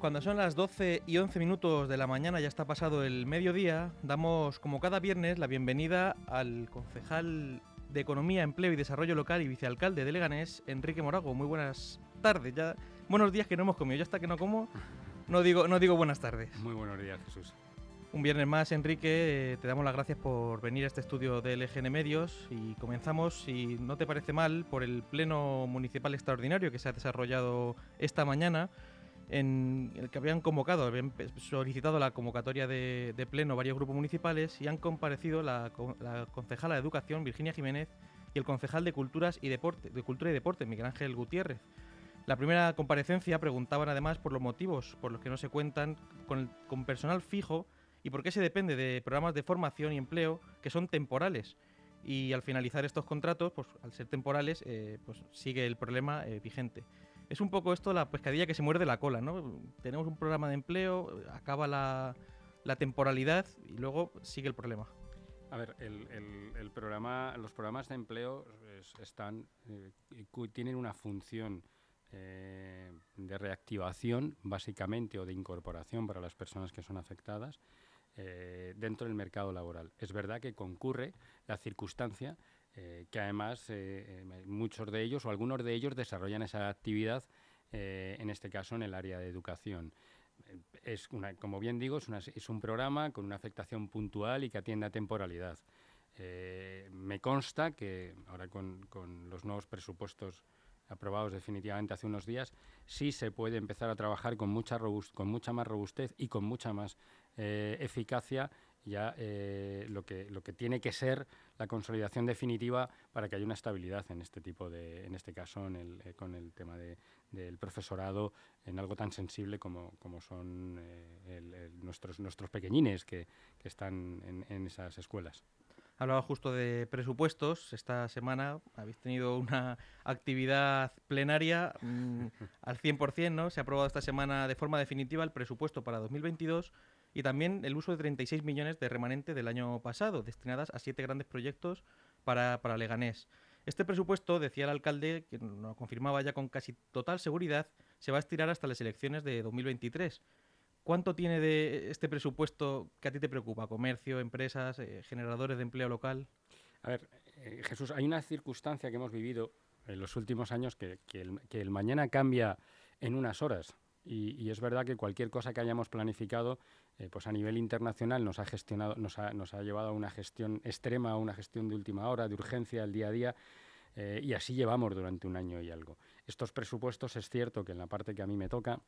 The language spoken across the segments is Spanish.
cuando son las 12 y 11 minutos de la mañana, ya está pasado el mediodía, damos como cada viernes la bienvenida al concejal de Economía, Empleo y Desarrollo Local y vicealcalde de Leganés, Enrique Morago. Muy buenas tardes, ya buenos días que no hemos comido, ya hasta que no como, no digo, no digo buenas tardes. Muy buenos días, Jesús. Un viernes más, Enrique, eh, te damos las gracias por venir a este estudio de LGN Medios y comenzamos, si no te parece mal, por el Pleno Municipal Extraordinario que se ha desarrollado esta mañana en el que habían convocado, habían solicitado la convocatoria de, pleno varios grupos municipales y han comparecido la, concejala de Educación, Virginia Jiménez, y el concejal de Culturas y Deporte, de Cultura y Deporte, Miguel Ángel Gutiérrez. La primera comparecencia preguntaban además por los motivos por los que no se cuentan con, con personal fijo y por qué se depende de programas de formación y empleo que son temporales. Y al finalizar estos contratos, pues al ser temporales, eh, pues sigue el problema eh, vigente es un poco esto la pescadilla que se muerde la cola, ¿no? Tenemos un programa de empleo, acaba la, temporalidad y luego sigue el problema. A ver, los programas de empleo eh, tienen una función eh, de reactivación, básicamente, o de incorporación para las personas que son afectadas eh, dentro del mercado laboral. Es verdad que concurre la circunstancia eh, que además eh, eh, muchos de ellos o algunos de ellos desarrollan esa actividad, en este caso en el área de educación. Es una, como bien digo, es, es, un programa con una afectación puntual y que atiende a temporalidad. me consta que ahora con, los nuevos presupuestos aprobados definitivamente hace unos días, sí se puede empezar a trabajar con mucha, con mucha más robustez y con mucha más eficacia ya eh, lo, que, lo que tiene que ser la consolidación definitiva para que haya una estabilidad en este tipo de, en este caso, en el, eh, con el tema de, del profesorado en algo tan sensible como, como son eh, nuestros, nuestros pequeñines que, que están en, en esas escuelas. Hablaba justo de presupuestos. Esta semana habéis tenido una actividad plenaria mm, al 100%, ¿no? Se ha aprobado esta semana de forma definitiva el presupuesto para 2022 y también el uso de 36 millones de remanente del año pasado, destinadas a siete grandes proyectos para, para Leganés. Este presupuesto, decía el alcalde, que lo confirmaba ya con casi total seguridad, se va a estirar hasta las elecciones de 2023. ¿Cuánto tiene de este presupuesto que a ti te preocupa? ¿Comercio, empresas, eh, generadores de empleo local? A ver, eh, Jesús, hay una circunstancia que hemos vivido en los últimos años que, que el mañana cambia en unas horas. Y, es verdad que cualquier cosa que hayamos planificado, eh, pues a nivel internacional nos ha gestionado, nos ha, nos ha llevado a una gestión extrema, a una gestión de última hora, de urgencia, el día a día. Eh, y así llevamos durante un año y algo. Estos presupuestos es cierto que en la parte que a mí me toca,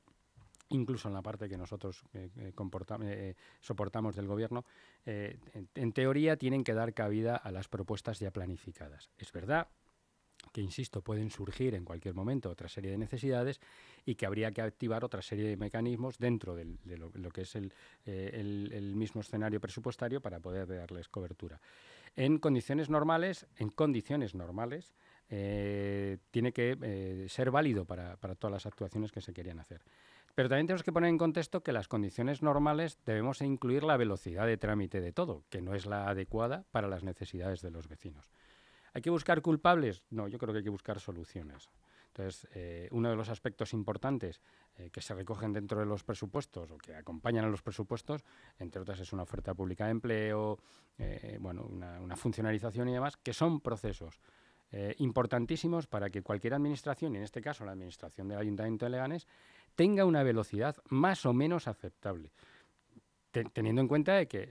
incluso en la parte que nosotros eh, soportamos del gobierno, en, teoría tienen que dar cabida a las propuestas ya planificadas. Es verdad que, insisto, pueden surgir en cualquier momento otra serie de necesidades y que habría que activar otra serie de mecanismos dentro de lo, que es eh, el, mismo escenario presupuestario para poder darles cobertura. En condiciones normales, en condiciones normales, eh, tiene que eh, ser válido para todas las actuaciones que se querían hacer. Pero también tenemos que poner en contexto que las condiciones normales debemos incluir la velocidad de trámite de todo, que no es la adecuada para las necesidades de los vecinos. ¿Hay que buscar culpables? No, yo creo que hay que buscar soluciones. Entonces, eh, uno de los aspectos importantes eh, que se recogen dentro de los presupuestos o que acompañan a los presupuestos, entre otras, es una oferta pública de empleo, eh, bueno, una, funcionalización y demás, que son procesos importantísimos para que cualquier administración, y en este caso la administración del Ayuntamiento de Leganes, tenga una velocidad más o menos aceptable teniendo en cuenta que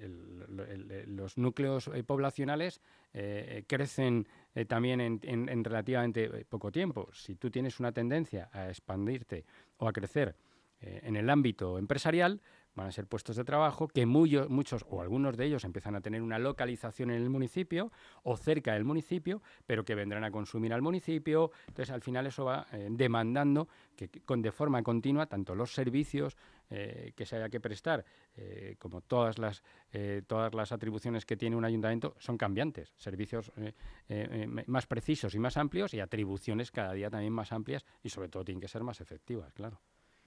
los núcleos eh, poblacionales eh, eh, crecen también en, relativamente poco tiempo. Si tú tienes una tendencia a expandirte o a crecer en el ámbito empresarial, van a ser puestos de trabajo que muchos o algunos de ellos empiezan a tener una localización en el municipio o cerca del municipio, pero que vendrán a consumir al municipio. Entonces, al final eso va eh, demandando que, con, de forma continua tanto los servicios eh, que se haya que prestar eh, como todas las, todas las atribuciones que tiene un ayuntamiento son cambiantes. Servicios más precisos y más amplios y atribuciones cada día también más amplias y sobre todo tienen que ser más efectivas, claro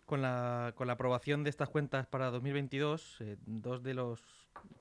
con la, con la aprobación de estas cuentas para 2022, eh, dos de los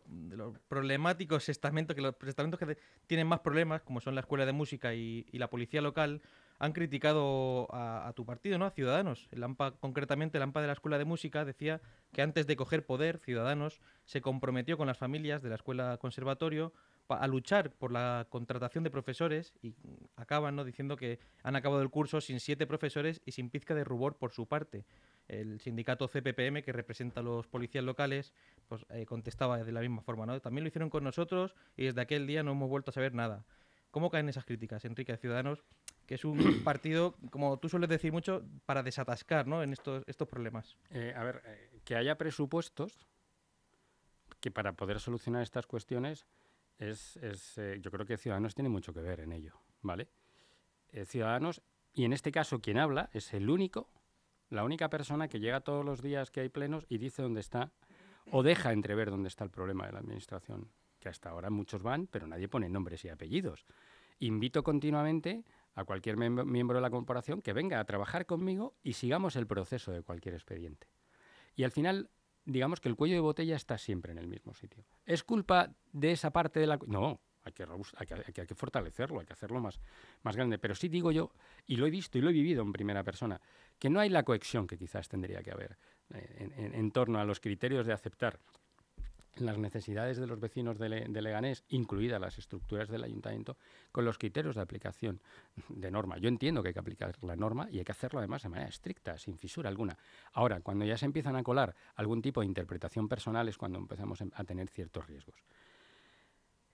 de los problemáticos estamentos, que los estamentos que tienen más problemas, como son la Escuela de Música y, la Policía Local, han criticado a, tu partido, ¿no? A Ciudadanos. El AMPA, concretamente, el AMPA de la Escuela de Música decía que antes de coger poder, Ciudadanos se comprometió con las familias de la Escuela Conservatorio a luchar por la contratación de profesores y acaban ¿no? diciendo que han acabado el curso sin siete profesores y sin pizca de rubor por su parte. El sindicato CPPM, que representa a los policías locales, pues eh, contestaba de la misma forma. ¿no? También lo hicieron con nosotros y desde aquel día no hemos vuelto a saber nada. ¿Cómo caen esas críticas, Enrique, de Ciudadanos, que es un partido, como tú sueles decir mucho, para desatascar ¿no? en estos, estos problemas? Eh, a ver, eh, que haya presupuestos que para poder solucionar estas cuestiones es, eh, yo creo que Ciudadanos tiene mucho que ver en ello, ¿vale? Eh, Ciudadanos, y en este caso quien habla es el único, la única persona que llega todos los días que hay plenos y dice dónde está, o deja entrever dónde está el problema de la Administración, que hasta ahora muchos van, pero nadie pone nombres y apellidos. Invito continuamente a cualquier miembro de la corporación que venga a trabajar conmigo y sigamos el proceso de cualquier expediente. Y al final digamos que el cuello de botella está siempre en el mismo sitio. ¿Es culpa de esa parte de la... No, hay que, fortalecerlo, hay que hacerlo más, más grande. Pero sí digo yo, y lo he visto y lo he vivido en primera persona, que no hay la cohesión que quizás tendría que haber eh, en torno a los criterios de aceptar las necesidades de los vecinos de, Leganés, incluidas las estructuras del ayuntamiento, con los criterios de aplicación de norma. Yo entiendo que hay que aplicar la norma y hay que hacerlo además de manera estricta, sin fisura alguna. Ahora, cuando ya se empiezan a colar algún tipo de interpretación personal es cuando empezamos a tener ciertos riesgos.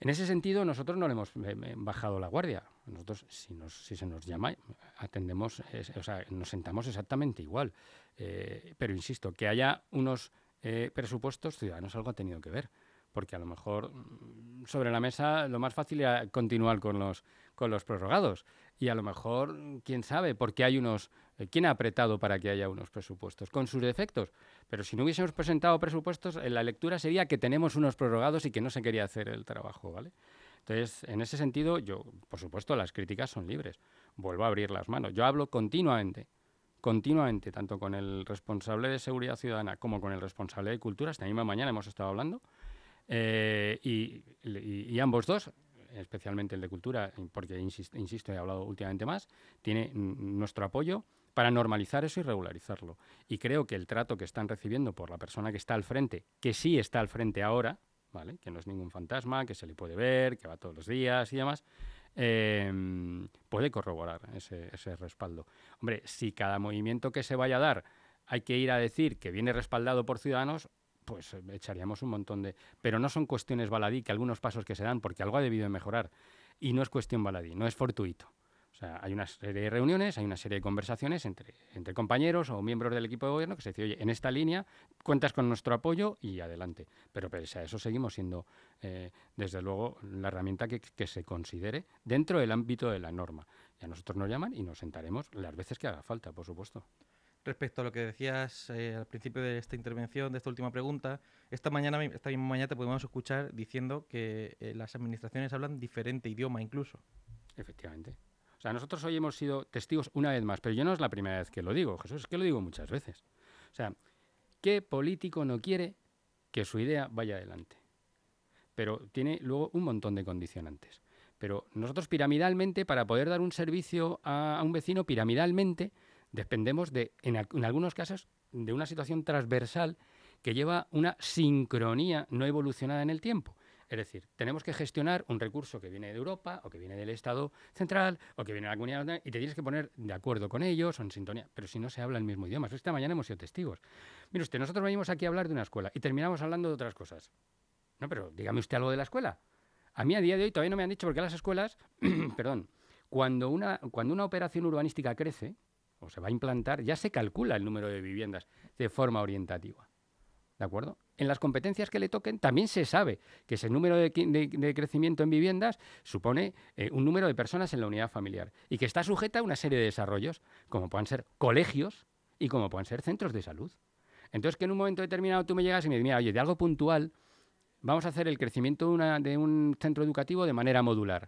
En ese sentido, nosotros no le hemos eh, eh, bajado la guardia. Nosotros, si, se nos llama, atendemos, o sea, nos sentamos exactamente igual. Eh, pero insisto, que haya unos eh, presupuestos, Ciudadanos algo ha tenido que ver. Porque a lo mejor mm, sobre la mesa lo más fácil era continuar con los, con los prorrogados. Y a lo mejor, quién sabe, porque hay unos. Eh, ¿Quién ha apretado para que haya unos presupuestos? Con sus defectos. Pero si no hubiésemos presentado presupuestos, en la lectura sería que tenemos unos prorrogados y que no se quería hacer el trabajo, ¿vale? Entonces, en ese sentido, yo, por supuesto, las críticas son libres. Vuelvo a abrir las manos. Yo hablo continuamente continuamente, tanto con el responsable de seguridad ciudadana como con el responsable de cultura. Esta misma mañana hemos estado hablando. Eh, y, ambos dos, especialmente el de cultura, porque insisto, he hablado últimamente más, tiene nuestro apoyo para normalizar eso y regularizarlo. Y creo que el trato que están recibiendo por la persona que está al frente, que sí está al frente ahora, ¿vale? que no es ningún fantasma, que se le puede ver, que va todos los días y demás, Em, puede corroborar ese, respaldo. Hombre, si cada movimiento que se vaya a dar hay que ir a decir que viene respaldado por ciudadanos, pues eh, echaríamos un montón de... Pero no son cuestiones baladí, que algunos pasos que se dan, porque algo ha debido de mejorar. Y no es cuestión baladí, no es fortuito. O sea, hay una serie de reuniones, hay una serie de conversaciones entre, entre compañeros o miembros del equipo de gobierno que se dice, oye, en esta línea cuentas con nuestro apoyo y adelante. Pero pese a eso seguimos siendo, eh, desde luego, la herramienta que, que, se considere dentro del ámbito de la norma. Y a nosotros nos llaman y nos sentaremos las veces que haga falta, por supuesto. Respecto a lo que decías eh, al principio de esta intervención, de esta última pregunta, esta mañana, esta misma mañana te podemos escuchar diciendo que eh, las administraciones hablan diferente idioma incluso. Efectivamente. O sea, nosotros hoy hemos sido testigos una vez más, pero yo no es la primera vez que lo digo, Jesús, es que lo digo muchas veces. O sea, ¿qué político no quiere que su idea vaya adelante? Pero tiene luego un montón de condicionantes. Pero nosotros piramidalmente, para poder dar un servicio a, un vecino, piramidalmente, dependemos de, en algunos casos, de una situación transversal que lleva una sincronía no evolucionada en el tiempo. Es decir, tenemos que gestionar un recurso que viene de Europa o que viene del Estado central o que viene de la comunidad y te tienes que poner de acuerdo con ellos o en sintonía. Pero si no se habla el mismo idioma. Esta mañana hemos sido testigos. Mire usted, nosotros venimos aquí a hablar de una escuela y terminamos hablando de otras cosas. No, pero dígame usted algo de la escuela. A mí a día de hoy todavía no me han dicho porque las escuelas, perdón, cuando una, cuando una operación urbanística crece o se va a implantar, ya se calcula el número de viviendas de forma orientativa. ¿De acuerdo? En las competencias que le toquen también se sabe que ese número de, crecimiento en viviendas supone eh, un número de personas en la unidad familiar y que está sujeta a una serie de desarrollos, como puedan ser colegios y como puedan ser centros de salud. Entonces, que en un momento determinado tú me llegas y me dices, mira, oye, de algo puntual, vamos a hacer el crecimiento de, un centro educativo de manera modular.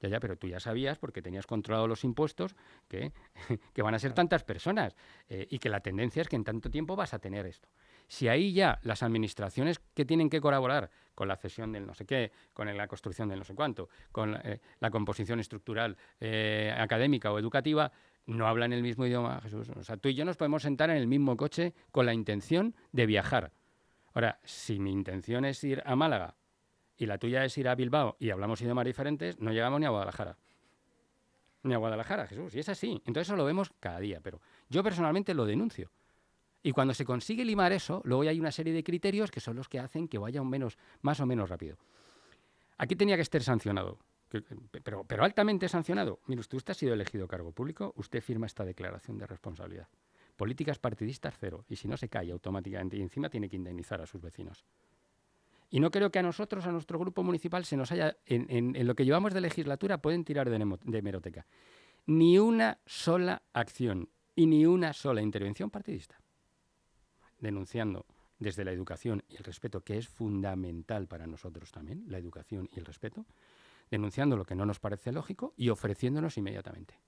Ya, ya, pero tú ya sabías, porque tenías controlado los impuestos, que, van a ser tantas personas eh, y que la tendencia es que en tanto tiempo vas a tener esto. Si ahí ya las administraciones que tienen que colaborar con la cesión del no sé qué, con la construcción del no sé cuánto, con la, eh, composición estructural eh, académica o educativa, no hablan el mismo idioma, Jesús. O sea, tú y yo nos podemos sentar en el mismo coche con la intención de viajar. Ahora, si mi intención es ir a Málaga y la tuya es ir a Bilbao y hablamos idiomas diferentes, no llegamos ni a Guadalajara. Ni a Guadalajara, Jesús. Y es así. Entonces eso lo vemos cada día. Pero yo personalmente lo denuncio. Y cuando se consigue limar eso, luego hay una serie de criterios que son los que hacen que vaya un menos, más o menos rápido. Aquí tenía que estar sancionado, pero, altamente sancionado. Mire, usted, usted ha sido elegido cargo público, usted firma esta declaración de responsabilidad. Políticas partidistas cero. Y si no se cae automáticamente y encima tiene que indemnizar a sus vecinos. Y no creo que a nosotros, a nuestro grupo municipal, se nos haya, en, lo que llevamos de legislatura, pueden tirar de, de hemeroteca. Ni una sola acción y ni una sola intervención partidista denunciando desde la educación y el respeto, que es fundamental para nosotros también, la educación y el respeto, denunciando lo que no nos parece lógico y ofreciéndonos inmediatamente.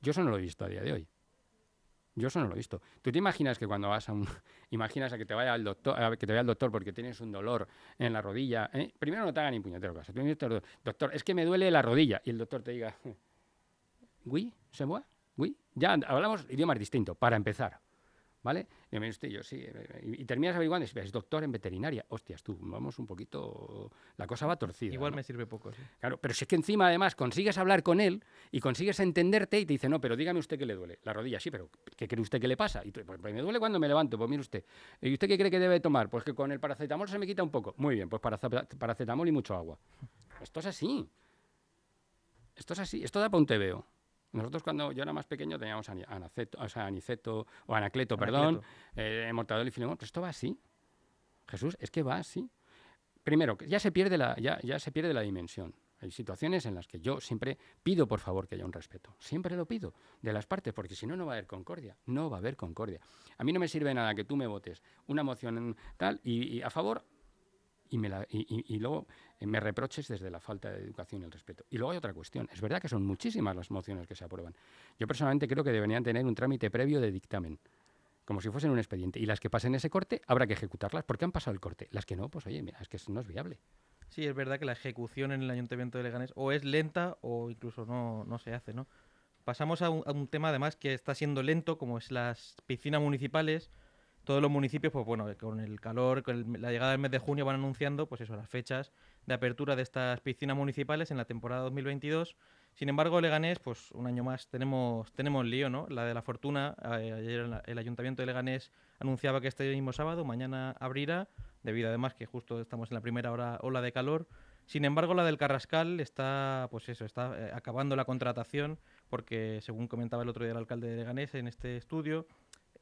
Yo eso no lo he visto a día de hoy. Yo eso no lo he visto. ¿Tú te imaginas que cuando vas a un... Imaginas a que te vaya al doctor, que te vaya al doctor porque tienes un dolor en la rodilla. ¿eh? Primero no te hagan ni puñetero caso. doctor, es que me duele la rodilla. Y el doctor te diga, ¿oui? ¿Se mueve? ¿Oui? Ya hablamos idiomas distintos, para empezar. ¿Vale? Y me usted, yo sí. Eh, y, terminas averiguando, es doctor en veterinaria. Hostias, tú, vamos un poquito. La cosa va torcida. Igual me sirve poco, sí. Claro, pero si es que encima, además, consigues hablar con él y consigues entenderte y te dice, no, pero dígame usted qué le duele. La rodilla, sí, pero ¿qué cree usted que le pasa? Y tú, pues, me duele cuando me levanto. Pues mire usted. ¿Y usted qué cree que debe tomar? Pues que con el paracetamol se me quita un poco. Muy bien, pues paracetamol y mucho agua. Esto es así. Esto es así. Esto da para un veo. Nosotros cuando yo era más pequeño teníamos anaceto, o sea, aniceto, o anacleto, perdón, eh, mortadelo y filemón. Pero esto va así. Jesús, es que va así. Primero, ya se pierde la, ya, ya se pierde la dimensión. Hay situaciones en las que yo siempre pido, por favor, que haya un respeto. Siempre lo pido de las partes, porque si no, no va a haber concordia. No va a haber concordia. A mí no me sirve nada que tú me votes una moción tal y a favor y, luego eh, me reproches desde la falta de educación y el respeto. Y luego hay otra cuestión. Es verdad que son muchísimas las mociones que se aprueban. Yo personalmente creo que deberían tener un trámite previo de dictamen, como si fuesen un expediente. Y las que pasen ese corte habrá que ejecutarlas porque han pasado el corte. Las que no, pues oye, mira, es que no es viable. Sí, es verdad que la ejecución en el Ayuntamiento de Leganés o es lenta o incluso no, no se hace, ¿no? Pasamos a un, a un tema además que está siendo lento, como es las piscinas municipales todos los municipios, pues bueno, con el calor, con la llegada del mes de junio van anunciando, pues eso, las fechas de apertura de estas piscinas municipales en la temporada 2022. Sin embargo, Leganés, pues un año más tenemos tenemos lío, ¿no? La de la fortuna, ayer el Ayuntamiento de Leganés anunciaba que este mismo sábado, mañana abrirá, debido además que justo estamos en la primera hora, ola de calor. Sin embargo, la del Carrascal está, pues eso, está eh, acabando la contratación, porque según comentaba el otro día el alcalde de Leganés en este estudio,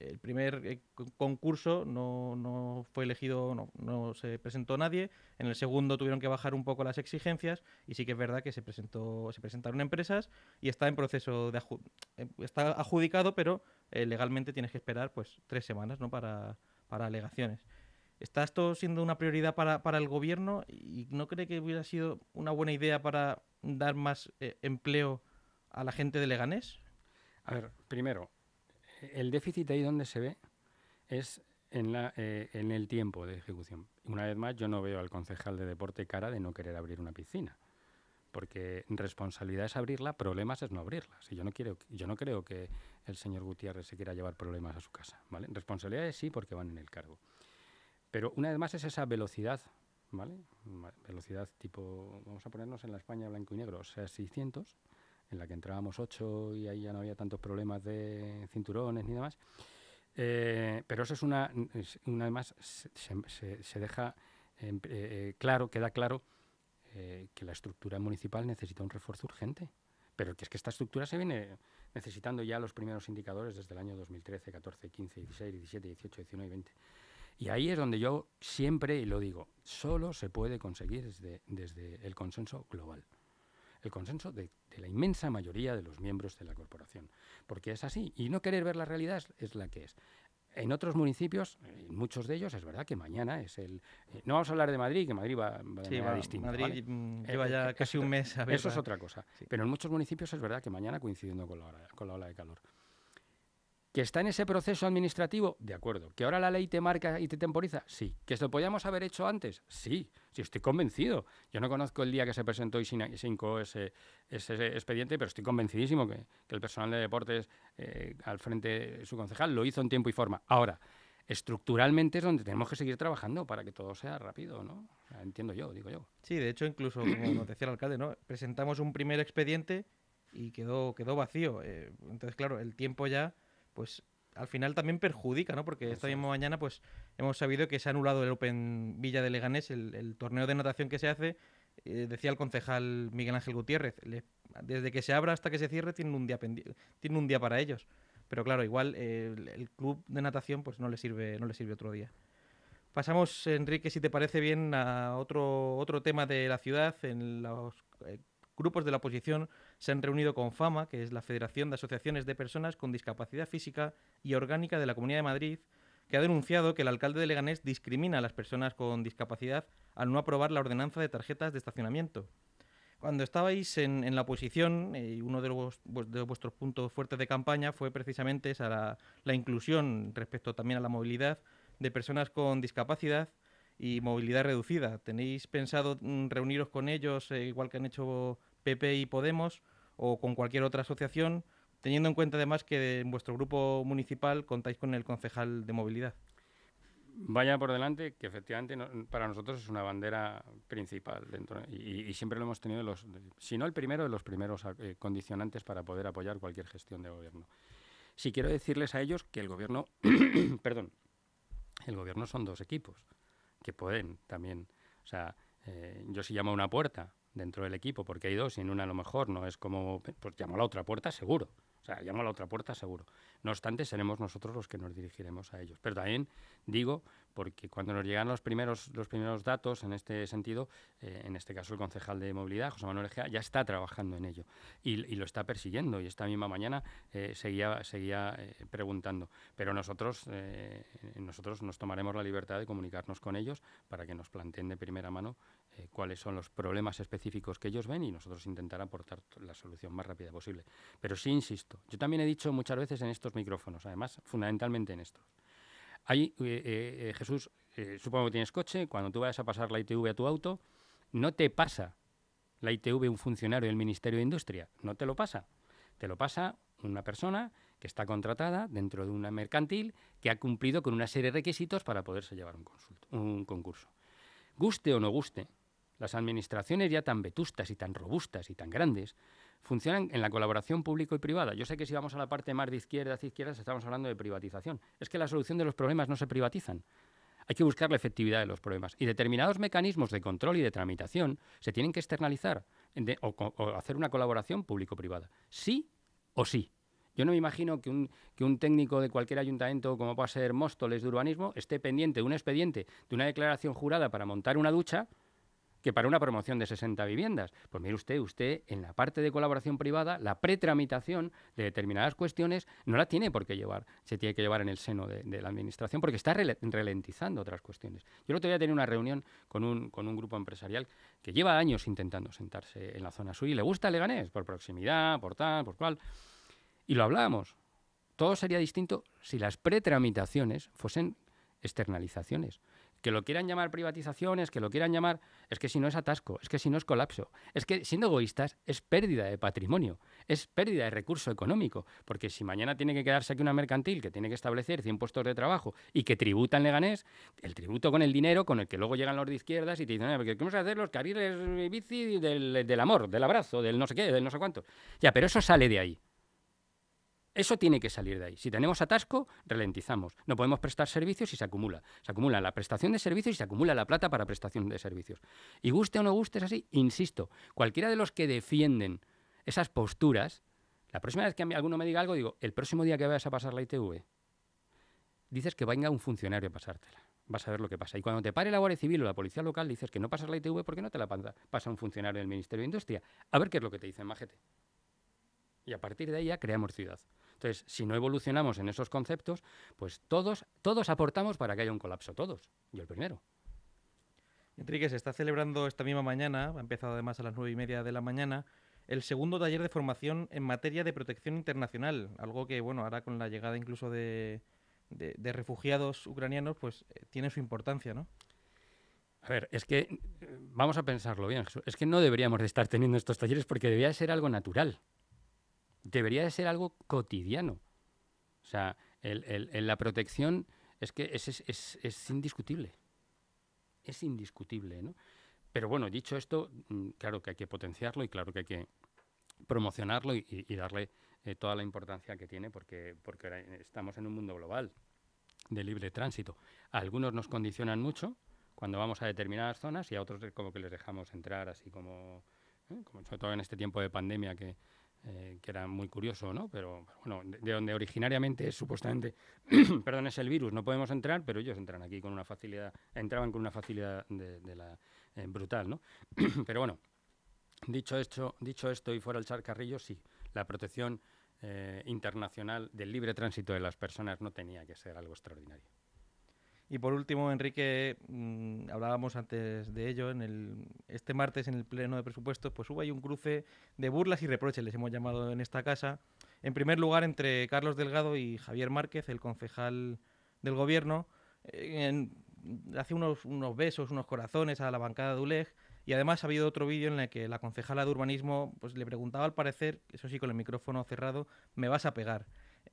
el primer eh, concurso no, fue elegido, no, no, se presentó nadie. En el segundo tuvieron que bajar un poco las exigencias y sí que es verdad que se presentó, se presentaron empresas y está en proceso de eh, está adjudicado, pero eh, legalmente tienes que esperar pues tres semanas, ¿no? Para, para alegaciones. ¿Está esto siendo una prioridad para, para, el gobierno y no cree que hubiera sido una buena idea para dar más empleo a la gente de Leganés? A ver, primero, el déficit ahí donde se ve es en, la, eh, en el tiempo de ejecución. Una vez más, yo no veo al concejal de deporte cara de no querer abrir una piscina. Porque responsabilidad es abrirla, problemas es no abrirla. Si yo no quiero, yo no creo que el señor Gutiérrez se quiera llevar problemas a su casa, ¿vale? Responsabilidad es sí porque van en el cargo. Pero una vez más es esa velocidad, ¿vale? Velocidad tipo, vamos a ponernos en la España blanco y negro, o sea, 600, en la que entrábamos ocho y ahí ya no había tantos problemas de cinturones ni demás. Eh, pero eso es una, una vez se, se, deja eh, eh, claro, queda claro que la estructura municipal necesita un refuerzo urgente. Pero que es que esta estructura se viene necesitando ya los primeros indicadores desde el año 2013, 14, 15, 16, 17, 18, 19 y 20. Y ahí es donde yo siempre, lo digo, solo se puede conseguir desde, desde el consenso global el consenso de, la inmensa mayoría de los miembros de la corporación. Porque es así. Y no querer ver la realidad es, la que es. En otros municipios, en muchos de ellos, es verdad que mañana es el... Eh, no vamos a hablar de Madrid, que Madrid va, va de va, distinta. Madrid lleva ya eh, casi un mes a ver, Eso es otra cosa. Pero en muchos municipios es verdad que mañana, coincidiendo con la, con la ola de calor, ¿Que está en ese proceso administrativo? De acuerdo. ¿Que ahora la ley te marca y te temporiza? Sí. ¿Que esto podíamos haber hecho antes? Sí. Sí, estoy convencido. Yo no conozco el día que se presentó y cinco ese, ese expediente, pero estoy convencidísimo que, el personal de deportes eh, al frente de su concejal lo hizo en tiempo y forma. Ahora, estructuralmente es donde tenemos que seguir trabajando para que todo sea rápido, ¿no? entiendo yo, digo yo. Sí, de hecho, incluso, como nos decía el alcalde, ¿no? Presentamos un primer expediente y quedó, quedó vacío. Eh, entonces, claro, el tiempo ya pues al final también perjudica, ¿no? Porque esta misma mañana pues hemos sabido que se ha anulado el Open Villa de Leganés, el, torneo de natación que se hace, eh, decía el concejal Miguel Ángel Gutiérrez, desde que se abra hasta que se cierre tiene un día tiene un día para ellos. Pero claro, igual eh, el, club de natación pues no le sirve no le sirve otro día. Pasamos, Enrique, si te parece bien, a otro, otro tema de la ciudad. En los eh, grupos de la oposición se han reunido con FAMA, que es la Federación de Asociaciones de Personas con Discapacidad Física y Orgánica de la Comunidad de Madrid, que ha denunciado que el alcalde de Leganés discrimina a las personas con discapacidad al no aprobar la ordenanza de tarjetas de estacionamiento. Cuando estabais en, la oposición, eh, uno de, vuestros puntos fuertes de campaña fue precisamente la, inclusión respecto también a la movilidad de personas con discapacidad y movilidad reducida. ¿Tenéis pensado mm, reuniros con ellos, eh, igual que han hecho PP y Podemos, o con cualquier otra asociación, teniendo en cuenta además que en vuestro grupo municipal contáis con el concejal de movilidad? Vaya por delante, que efectivamente para nosotros es una bandera principal dentro y, siempre lo hemos tenido, los, si no el primero de los primeros eh, condicionantes para poder apoyar cualquier gestión de gobierno. Si quiero decirles a ellos que el gobierno, perdón, el gobierno son dos equipos que pueden también, o sea, eh, yo si llamo una puerta dentro del equipo, porque hay dos y en una a lo mejor no es como, pues llamo a la otra puerta seguro, o sea, llamo a la otra puerta seguro. No obstante, seremos nosotros los que nos dirigiremos a ellos. Pero también digo, porque cuando nos llegan los primeros, los primeros datos en este sentido, eh, en este caso el concejal de movilidad, José Manuel Egea, ya está trabajando en ello y, lo está persiguiendo. Y esta misma mañana eh, seguía, seguía eh, preguntando. Pero nosotros, nosotros nos tomaremos la libertad de comunicarnos con ellos para que nos planteen de primera mano cuáles son los problemas específicos que ellos ven y nosotros intentar aportar la solución más rápida posible. Pero sí insisto, yo también he dicho muchas veces en estos micrófonos, además fundamentalmente en estos. Ahí, eh, eh, eh, Jesús, supongo que tienes coche, cuando tú vayas a pasar la ITV a tu auto, no te pasa la ITV un funcionario del Ministerio de Industria, no te lo pasa. Te lo pasa una persona que está contratada dentro de una mercantil que ha cumplido con una serie de requisitos para poderse llevar un, un concurso. Guste o no guste, las administraciones ya tan vetustas y tan robustas y tan grandes funcionan en la colaboración público y privada. Yo sé que si vamos a la parte más de izquierda hacia izquierda estamos hablando de privatización. Es que la solución de los problemas no se privatizan. Hay que buscar la efectividad de los problemas. Y determinados mecanismos de control y de tramitación se tienen que externalizar o, hacer una colaboración público-privada. Sí o sí. Yo no me imagino que un, que un, técnico de cualquier ayuntamiento, como pueda ser Móstoles de urbanismo, esté pendiente de un expediente, de una declaración jurada para montar una ducha que para una promoción de 60 viviendas. Pues mire usted, usted en la parte de colaboración privada, la pretramitación de determinadas cuestiones no la tiene por qué llevar, se tiene que llevar en el seno de, la administración porque está ralentizando otras cuestiones. Yo el otro día tenía una reunión con un, con un grupo empresarial que lleva años intentando sentarse en la zona sur y le gusta Leganés, por proximidad, por tal, por cual. Y lo hablábamos. Todo sería distinto si las pretramitaciones fuesen externalizaciones que lo quieran llamar privatizaciones, que lo quieran llamar, es que si no es atasco, es que si no es colapso, es que siendo egoístas es pérdida de patrimonio, es pérdida de recurso económico, porque si mañana tiene que quedarse aquí una mercantil que tiene que establecer 100 puestos de trabajo y que tributa en Leganés, el tributo con el dinero con el que luego llegan los de izquierdas y te dicen, porque ¿qué vamos a hacer los carriles bici del amor, del abrazo, del no sé qué, del no sé cuánto? Ya, pero eso sale de ahí. Eso tiene que salir de ahí. Si tenemos atasco, ralentizamos. No podemos prestar servicios y se acumula. Se acumula la prestación de servicios y se acumula la plata para prestación de servicios. Y guste o no guste, es así. Insisto, cualquiera de los que defienden esas posturas, la próxima vez que alguno me diga algo, digo, el próximo día que vayas a pasar la ITV, dices que venga un funcionario a pasártela. Vas a ver lo que pasa. Y cuando te pare la Guardia Civil o la Policía Local, dices que no pasas la ITV porque no te la pasa un funcionario del Ministerio de Industria. A ver qué es lo que te dicen, majete. Y a partir de ahí ya creamos ciudad. Entonces, si no evolucionamos en esos conceptos, pues todos, todos aportamos para que haya un colapso, todos. Yo el primero. Enrique, se está celebrando esta misma mañana, ha empezado además a las nueve y media de la mañana, el segundo taller de formación en materia de protección internacional, algo que, bueno, ahora con la llegada incluso de, de, refugiados ucranianos, pues eh, tiene su importancia, ¿no? A ver, es que eh, vamos a pensarlo bien, Es que no deberíamos de estar teniendo estos talleres porque debería de ser algo natural. Debería de ser algo cotidiano. O sea, la protección es que es, es, es, indiscutible. Es indiscutible, ¿no? Pero bueno, dicho esto, mm, claro que hay que potenciarlo y claro que hay que promocionarlo y, darle eh, toda la importancia que tiene porque, porque estamos en un mundo global de libre tránsito. algunos nos condicionan mucho cuando vamos a determinadas zonas y a otros como que les dejamos entrar así como, ¿eh? como sobre todo en este tiempo de pandemia que, eh, que era muy curioso, ¿no? Pero, bueno, de, donde originariamente es supuestamente, perdón, es el virus, no podemos entrar, pero ellos entran aquí con una facilidad, entraban con una facilidad de, la, eh, brutal, ¿no? pero bueno, dicho esto, dicho esto y fuera el charcarrillo, sí, la protección eh, internacional del libre tránsito de las personas no tenía que ser algo extraordinario. Y por último, Enrique, mm, hablábamos antes de ello, en este martes en el Pleno de Presupuestos, pues hubo ahí un cruce de burlas y reproches, les hemos llamado en esta casa. En primer lugar, entre Carlos Delgado y Javier Márquez, el concejal del Gobierno, eh, hace unos, unos besos, unos corazones a la bancada de ULEG, y además ha habido otro vídeo en el que la concejala de urbanismo pues, le preguntaba al parecer, eso sí con el micrófono cerrado, ¿me vas a pegar?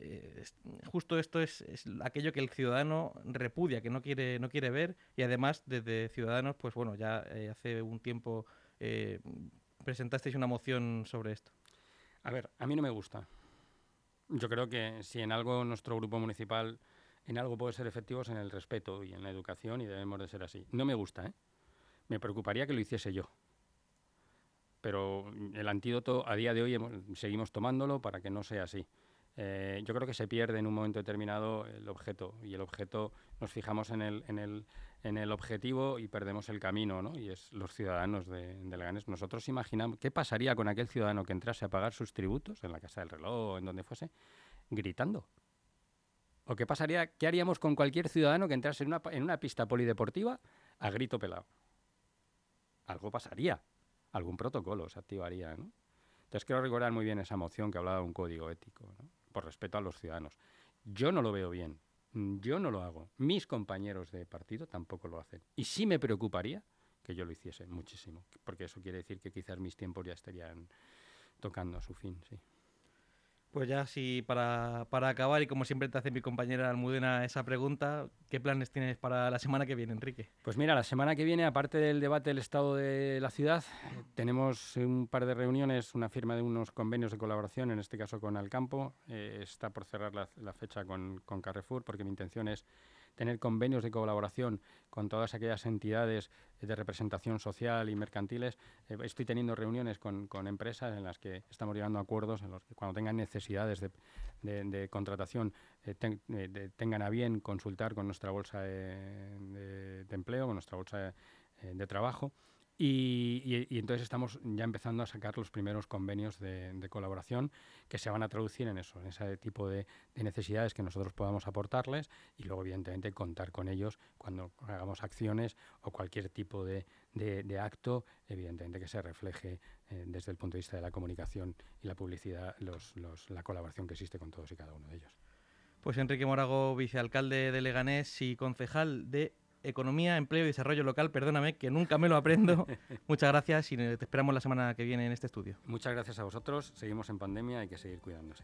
Eh, justo esto es, aquello que el ciudadano repudia, que no quiere, no quiere ver y además desde Ciudadanos, pues bueno, ya eh, hace un tiempo eh, presentasteis una moción sobre esto. A ver, a mí no me gusta. Yo creo que si en algo nuestro grupo municipal, en algo puede ser efectivos en el respeto y en la educación y debemos de ser así. No me gusta. Me preocuparía que lo hiciese yo. Pero el antídoto a día de hoy seguimos tomándolo para que no sea así. Eh, yo creo que se pierde en un momento determinado el objeto y el objeto nos fijamos en el, en el, en el objetivo y perdemos el camino, ¿no? Y es los ciudadanos de, Leganés. Nosotros imaginamos qué pasaría con aquel ciudadano que entrase a pagar sus tributos en la Casa del Reloj o en donde fuese, gritando. ¿O qué pasaría, qué haríamos con cualquier ciudadano que entrase en una, en una pista polideportiva a grito pelado? Algo pasaría, algún protocolo se activaría, ¿no? Entonces quiero recordar muy bien esa moción que hablaba de un código ético, ¿no? Por respeto a los ciudadanos. Yo no lo veo bien, yo no lo hago, mis compañeros de partido tampoco lo hacen. Y sí me preocuparía que yo lo hiciese muchísimo, porque eso quiere decir que quizás mis tiempos ya estarían tocando a su fin, sí. Pues ya, sí, para, para, acabar, y como siempre te hace mi compañera Almudena esa pregunta, ¿qué planes tienes para la semana que viene, Enrique? Pues mira, la semana que viene, aparte del debate del estado de la ciudad, tenemos un par de reuniones, una firma de unos convenios de colaboración, en este caso con Alcampo. Eh, está por cerrar la, la fecha con, con Carrefour, porque mi intención es tener convenios de colaboración con todas aquellas entidades de representación social y mercantiles. Eh, estoy teniendo reuniones con, empresas en las que estamos llegando acuerdos en los que cuando tengan necesidades de, contratación eh, eh, tengan a bien consultar con nuestra bolsa de, empleo, con nuestra bolsa de trabajo y, entonces estamos ya empezando a sacar los primeros convenios de, colaboración que se van a traducir en eso, en ese tipo de, necesidades que nosotros podamos aportarles y luego, evidentemente, contar con ellos cuando hagamos acciones o cualquier tipo de, acto, evidentemente que se refleje eh, desde el punto de vista de la comunicación y la publicidad la colaboración que existe con todos y cada uno de ellos. Pues Enrique Morago, vicealcalde de Leganés y concejal de Economía, Empleo y Desarrollo Local, perdóname, que nunca me lo aprendo. Muchas gracias y te esperamos la semana que viene en este estudio. Muchas gracias a vosotros. Seguimos en pandemia, hay que seguir cuidándose.